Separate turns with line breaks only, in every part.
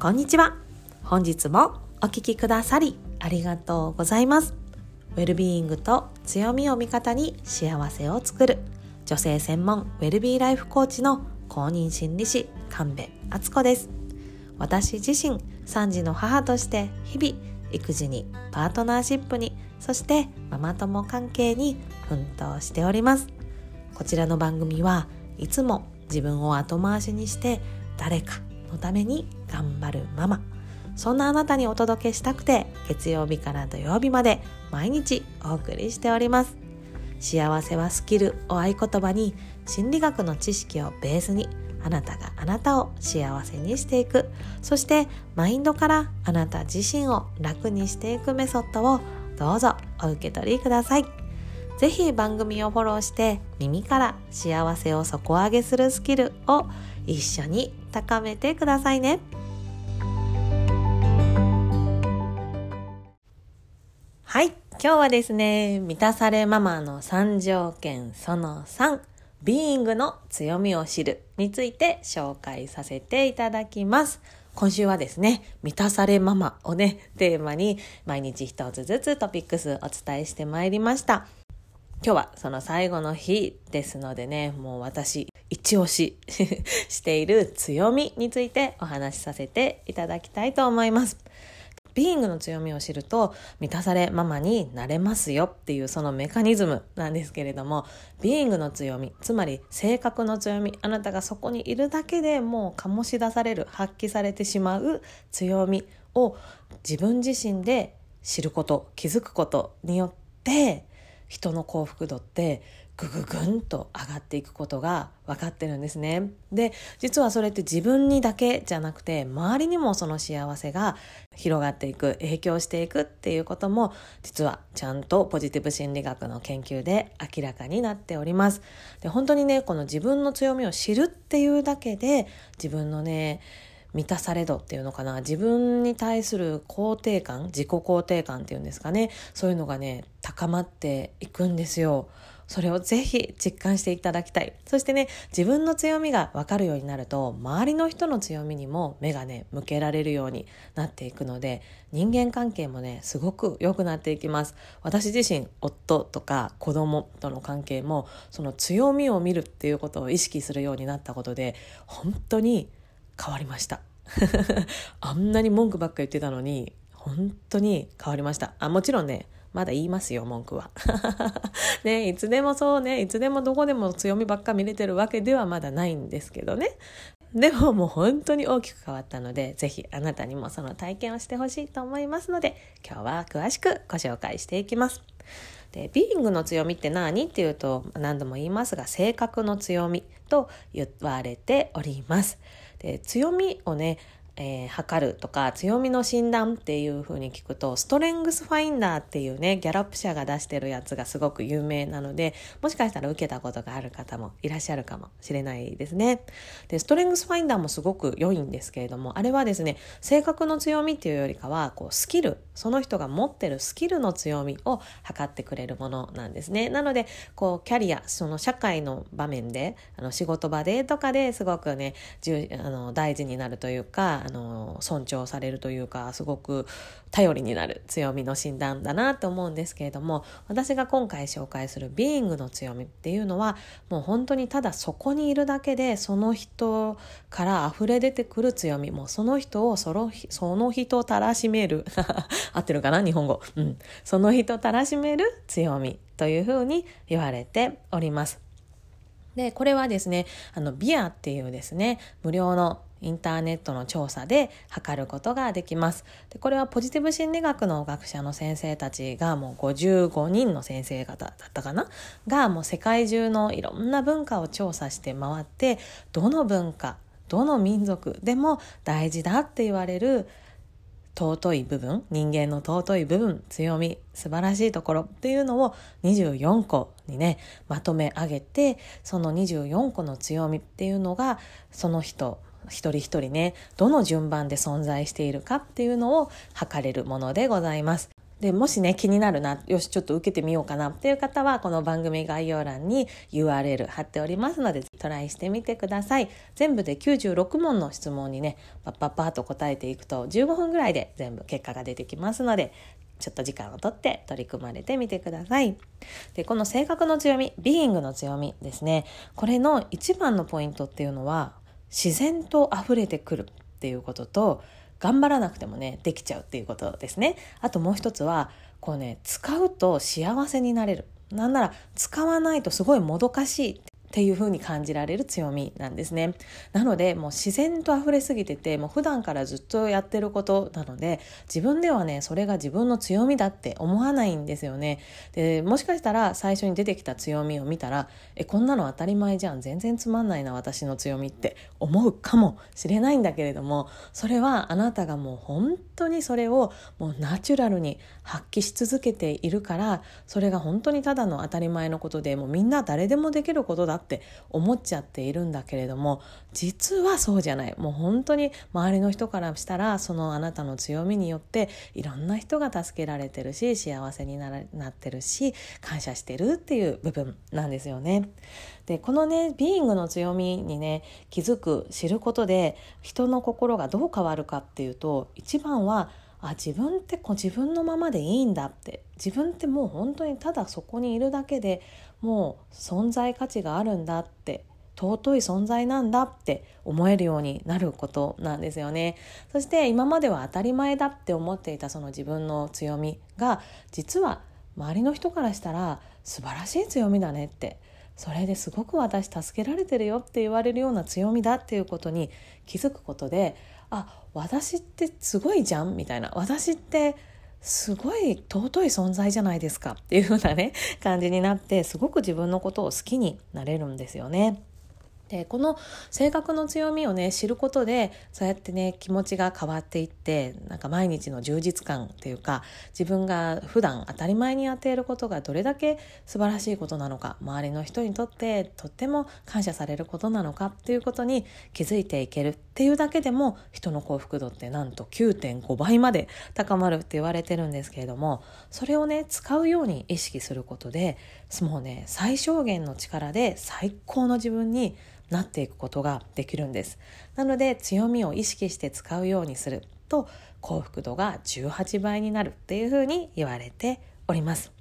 こんにちは。本日もお聞きくださりありがとうございます。ウェルビーイングと強みを味方に幸せを作る女性専門ウェルビーライフコーチの公認心理師神戸敦子です。私自身3児の母として日々育児にパートナーシップにそしてママ友関係に奮闘しております。こちらの番組はいつも自分を後回しにして誰かのために頑張るママ。そんなあなたにお届けしたくて月曜日から土曜日まで毎日お送りしております。幸せはスキルを合言葉に心理学の知識をベースにあなたがあなたを幸せにしていく。そしてマインドからあなた自身を楽にしていくメソッドをどうぞお受け取りください。ぜひ番組をフォローして耳から幸せを底上げするスキルを一緒に高めてくださいね。はい。今日はですね、満たされママの3条件その3、ビーイングの強みを知るについて紹介させていただきます。今週はですね、満たされママをね、テーマに毎日一つずつトピックスお伝えしてまいりました。今日はその最後の日ですのでね、もう私一押し している強みについてお話しさせていただきたいと思います。ビーイングの強みを知ると満たされママになれますよっていうそのメカニズムなんですけれどもビーイングの強みつまり性格の強みあなたがそこにいるだけでもう醸し出される発揮されてしまう強みを自分自身で知ること気づくことによって人の幸福度ってぐぐぐんと上がっていくことが分かってるんですね。で実はそれって自分にだけじゃなくて周りにもその幸せが広がっていく影響していくっていうことも実はちゃんとポジティブ心理学の研究で明らかになっております。で本当にねこの自分の強みを知るっていうだけで自分のね満たされ度っていうのかな自分に対する肯定感自己肯定感っていうんですかねそういうのがね高まっていくんですよ。それをぜひ実感していただきたい。そしてね、自分の強みがわかるようになると、周りの人の強みにも目がね、向けられるようになっていくので、人間関係もね、すごく良くなっていきます。私自身、夫とか子供との関係も、その強みを見るっていうことを意識するようになったことで、本当に変わりました。あんなに文句ばっか言ってたのに、本当に変わりました。あ、もちろんね、まだ言いますよ、文句は。ね、いつでもそうね、いつでもどこでも強みばっか見れてるわけではまだないんですけどね。でももう本当に大きく変わったので、ぜひあなたにもその体験をしてほしいと思いますので、今日は詳しくご紹介していきます。で、ビーイングの強みって何っていうと、何度も言いますが、性格の強みと言われております。で、強みをね、えー、測るとか強みの診断っていう風に聞くとストレングスファインダーっていうねギャラップ社が出してるやつがすごく有名なのでもしかしたら受けたことがある方もいらっしゃるかもしれないですね。でストレングスファインダーもすごく良いんですけれどもあれはですね性格の強みっていうよりかはこうスキルその人が持ってるスキルの強みを測ってくれるものなんですね。なのでこうキャリアその社会の場面であの仕事場でとかですごくねあの大事になるというかあの尊重されるというかすごく頼りになる強みの診断だなと思うんですけれども私が今回紹介するビーイングの強みっていうのはもう本当にただそこにいるだけでその人から溢れ出てくる強みもうその人をそのその人をたらしめる 合ってるかな日本語、うん、その人たらしめる強みというふうに言われております。で、これはですね、あの、ビアっていうですね、無料のインターネットの調査で測ることができます。でこれはポジティブ心理学の学者の先生たちがもう55人の先生方だったかな？がもう世界中のいろんな文化を調査して回ってどの文化どの民族でも大事だって言われる尊い部分人間の尊い部分強み素晴らしいところっていうのを24個にねまとめ上げてその24個の強みっていうのがその人一人一人ねどの順番で存在しているかっていうのを測れるものでございます。で、もしね、気になるな、よし、ちょっと受けてみようかなっていう方は、この番組概要欄に URL 貼っておりますので、トライしてみてください。全部で96問の質問にね、パッパッパーと答えていくと、15分ぐらいで全部結果が出てきますので、ちょっと時間をとって取り組まれてみてください。で、この性格の強み、ビーイングの強みですね。これの一番のポイントっていうのは、自然と溢れてくるっていうことと、頑張らなくてもねできちゃうっていうことですね。あともう一つはこうね使うと幸せになれる。なんなら使わないとすごいもどかしいっっていう風に感じられる強みなんですね。なのでもう自然と溢れすぎててもう普段からずっとやってることなので自分ではねそれが自分の強みだって思わないんですよね。でもしかしたら最初に出てきた強みを見たらえこんなの当たり前じゃん全然つまんないな私の強みって思うかもしれないんだけれどもそれはあなたがもう本当にそれをもうナチュラルに発揮し続けているからそれが本当にただの当たり前のことでもうみんな誰でもできることだって思っちゃっているんだけれども実はそうじゃないもう本当に周りの人からしたらそのあなたの強みによっていろんな人が助けられてるし幸せにならなってるし感謝してるっていう部分なんですよね。でこのねビーイングの強みにね気づく知ることで人の心がどう変わるかっていうと一番はあ自分ってこう自分のままでいいんだって。自分ってもう本当にただそこにいるだけでもう存在価値があるんだって。尊い存在なんだって。思えるようになることなんですよね。そして今までは当たり前だって思っていたその自分の強みが実は周りの人からしたら素晴らしい強みだねって。それですごく私助けられてるよって言われるような強みだっていうことに気づくことであ私ってすごいじゃん？みたいな私ってすごい尊い存在じゃないですか？っていう風なね感じになってすごく自分のことを好きになれるんですよね。でこの性格の強みをね知ることでそうやってね気持ちが変わっていってなんか毎日の充実感っていうか自分が普段当たり前にやっていることがどれだけ素晴らしいことなのか周りの人にとってとっても感謝されることなのかっていうことに気づいていけるっていうだけでも人の幸福度ってなんと9.5倍まで高まるって言われてるんですけれどもそれをね使うように意識することでもうね最小限の力で最高の自分になっていくことができるんですなので強みを意識して使うようにすると幸福度が18倍になるっていうふうに言われております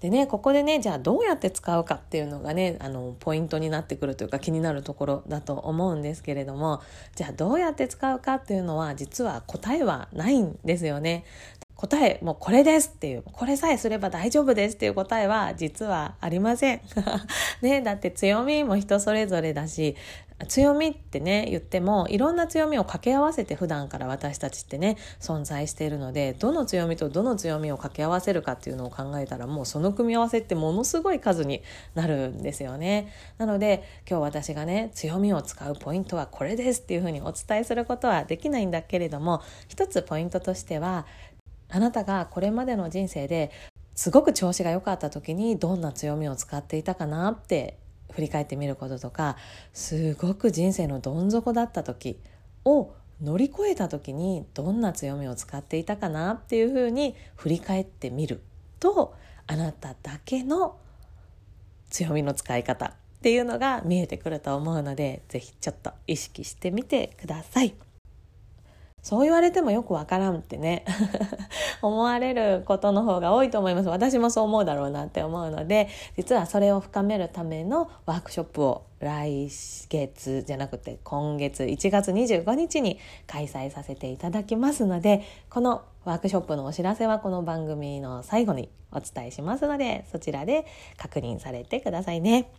でねここでねじゃあどうやって使うかっていうのがねあのポイントになってくるというか気になるところだと思うんですけれどもじゃあどうやって使うかっていうのは実は答えはないんですよね。答えもうこれですっていうこれさえすれば大丈夫ですっていう答えは実はありません。ねだって強みも人それぞれだし強みってね言ってもいろんな強みを掛け合わせて普段から私たちってね存在しているのでどの強みとどの強みを掛け合わせるかっていうのを考えたらもうその組み合わせってものすごい数になるんですよね。なので今日私がね強みを使うポイントはこれですっていうふうにお伝えすることはできないんだけれども一つポイントとしてはあなたがこれまでの人生ですごく調子が良かった時にどんな強みを使っていたかなって振り返ってみることとかすごく人生のどん底だった時を乗り越えた時にどんな強みを使っていたかなっていうふうに振り返ってみるとあなただけの強みの使い方っていうのが見えてくると思うので是非ちょっと意識してみてください。そう言われてもよくわからんってね 思われることの方が多いと思います私もそう思うだろうなって思うので実はそれを深めるためのワークショップを来月じゃなくて今月1月25日に開催させていただきますのでこのワークショップのお知らせはこの番組の最後にお伝えしますのでそちらで確認されてくださいね。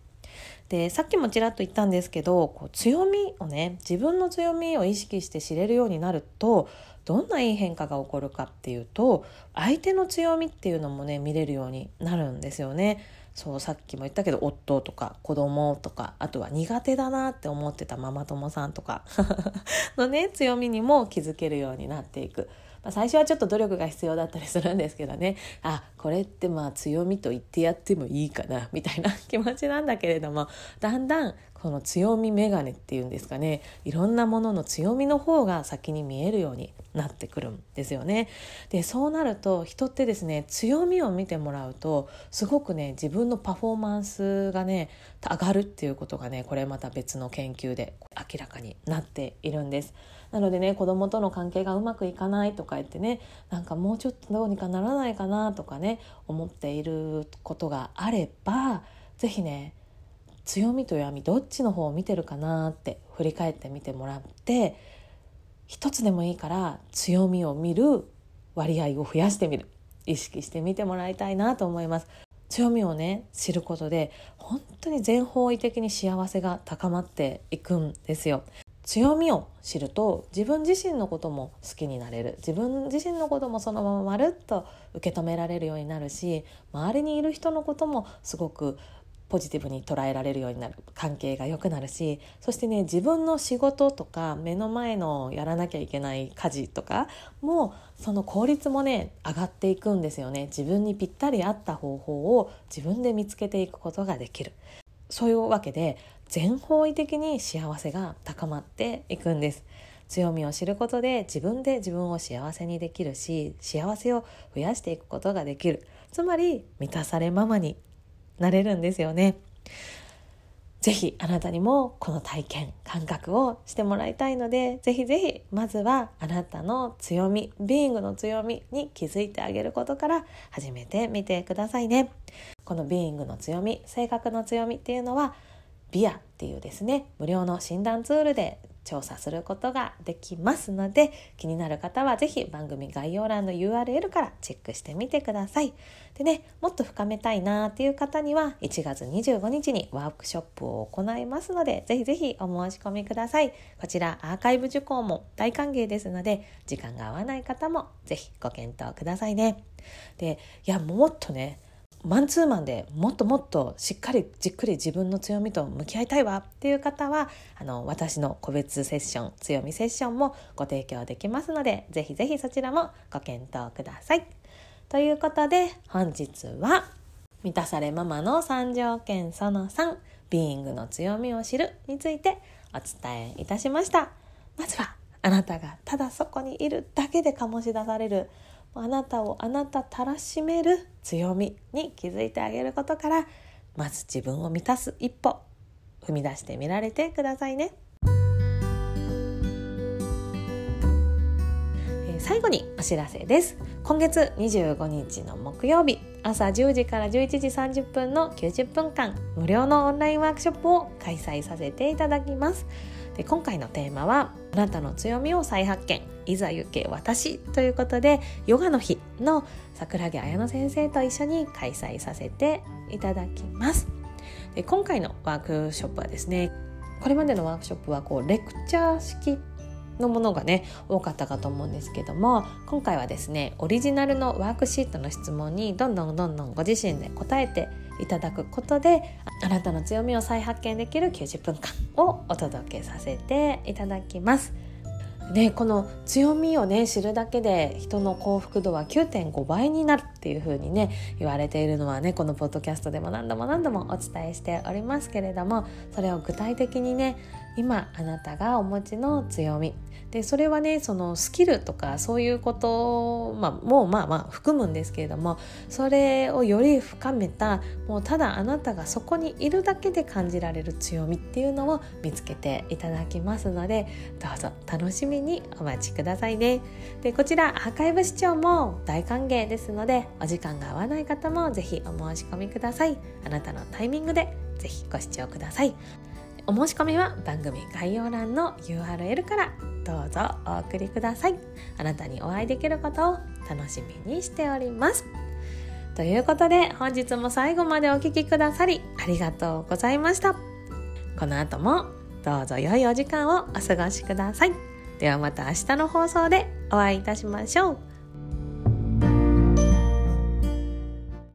でさっきもちらっと言ったんですけどこう強みをね自分の強みを意識して知れるようになるとどんないい変化が起こるかっていうと相手の強みっていうのもね見れるようになるんですよね。そうさっきも言ったけど夫とか子供とかあとは苦手だなって思ってたママ友さんとか のね強みにも気づけるようになっていく。まあ、最初はちょっと努力が必要だったりするんですけどねあこれってまあ強みと言ってやってもいいかなみたいな 気持ちなんだけれどもだんだんこの強みメガネっていうんですかねいろんなものの強みの方が先に見えるようになってくるんですよね。でそうなると人ってですね強みを見てもらうとすごくね自分のパフォーマンスがね上がるっていうことがねこれまた別の研究で明らかになっているんです。なのでね子供との関係がうまくいかないとか言ってねなんかもうちょっとどうにかならないかなとかね思っていることがあれば是非ね強みと弱みどっちの方を見てるかなって振り返ってみてもらって一つでもいいから強みを見る割合を増やしてみる。意識してみてもらいたいなと思います。強みをね知ることで本当に全方位的に幸せが高まっていくんですよ。強みを知ると自分自身のことも好きになれる。自分自身のこともそのまままるっと受け止められるようになるし周りにいる人のこともすごくポジティブに捉えられるようになる。関係が良くなるしそしてね自分の仕事とか目の前のやらなきゃいけない家事とかもその効率もね上がっていくんですよね。自分にぴったり合った方法を自分で見つけていくことができる。そういうわけで全方位的に幸せが高まっていくんです。強みを知ることで自分で自分を幸せにできるし幸せを増やしていくことができる。つまり満たされママになれるんですよね。ぜひあなたにもこの体験感覚をしてもらいたいのでぜひぜひまずはあなたの強みビーイングの強みに気づいてあげることから始めてみてくださいね。このビーイングの強み性格の強みっていうのはビアっていうですね無料の診断ツールで調査することができますので気になる方は是非番組概要欄の URL からチェックしてみてください。でねもっと深めたいなっていう方には1月25日にワークショップを行いますので是非是非お申し込みください。こちらアーカイブ受講も大歓迎ですので時間が合わない方も是非ご検討くださいね。でいやもっとねマンツーマンでもっともっとしっかりじっくり自分の強みと向き合いたいわっていう方はあの私の個別セッション強みセッションもご提供できますのでぜひぜひそちらもご検討ください。ということで本日は満たされママの3条件その3ビーイングの強みを知るについてお伝えいたしました。まずはあなたがただそこにいるだけで醸し出されるあなたをあなたたらしめる強みに気づいてあげることからまず自分を満たす一歩踏み出してみられてくださいね。最後にお知らせです今月25日の木曜日朝10時から11時30分の90分間無料のオンラインワークショップを開催させていただきますで今回のテーマはあなたの強みを再発見。いざ行け私ということでヨガの日の桜木彩乃先生と一緒に開催させていただきます。で今回のワークショップはですねこれまでのワークショップはこうレクチャー式のものがね多かったかと思うんですけども今回はですねオリジナルのワークシートの質問にどんどんどんどんご自身で答えていただくことであなたの強みを再発見できる90分間をお届けさせていただきます。ね、この強みをね知るだけで人の幸福度は9.5倍になるっていう風にね言われているのはねこのポッドキャストでも何度も何度もお伝えしておりますけれどもそれを具体的にね今あなたがお持ちの強みでそれはねそのスキルとかそういうこと、まあ、もうまあまあ含むんですけれどもそれをより深めたもうただあなたがそこにいるだけで感じられる強みっていうのを見つけていただきますのでどうぞ楽しみにお待ちくださいね。でこちらアーカイブ視聴も大歓迎ですのでお時間が合わない方もぜひお申し込みください。あなたのタイミングでぜひご視聴ください。お申し込みは番組概要欄の URL からどうぞお送りください。あなたにお会いできることを楽しみにしております。ということで本日も最後までお聴きくださりありがとうございました。この後もどうぞ良いお時間をお過ごしください。ではまた明日の放送でお会いいたしましょう。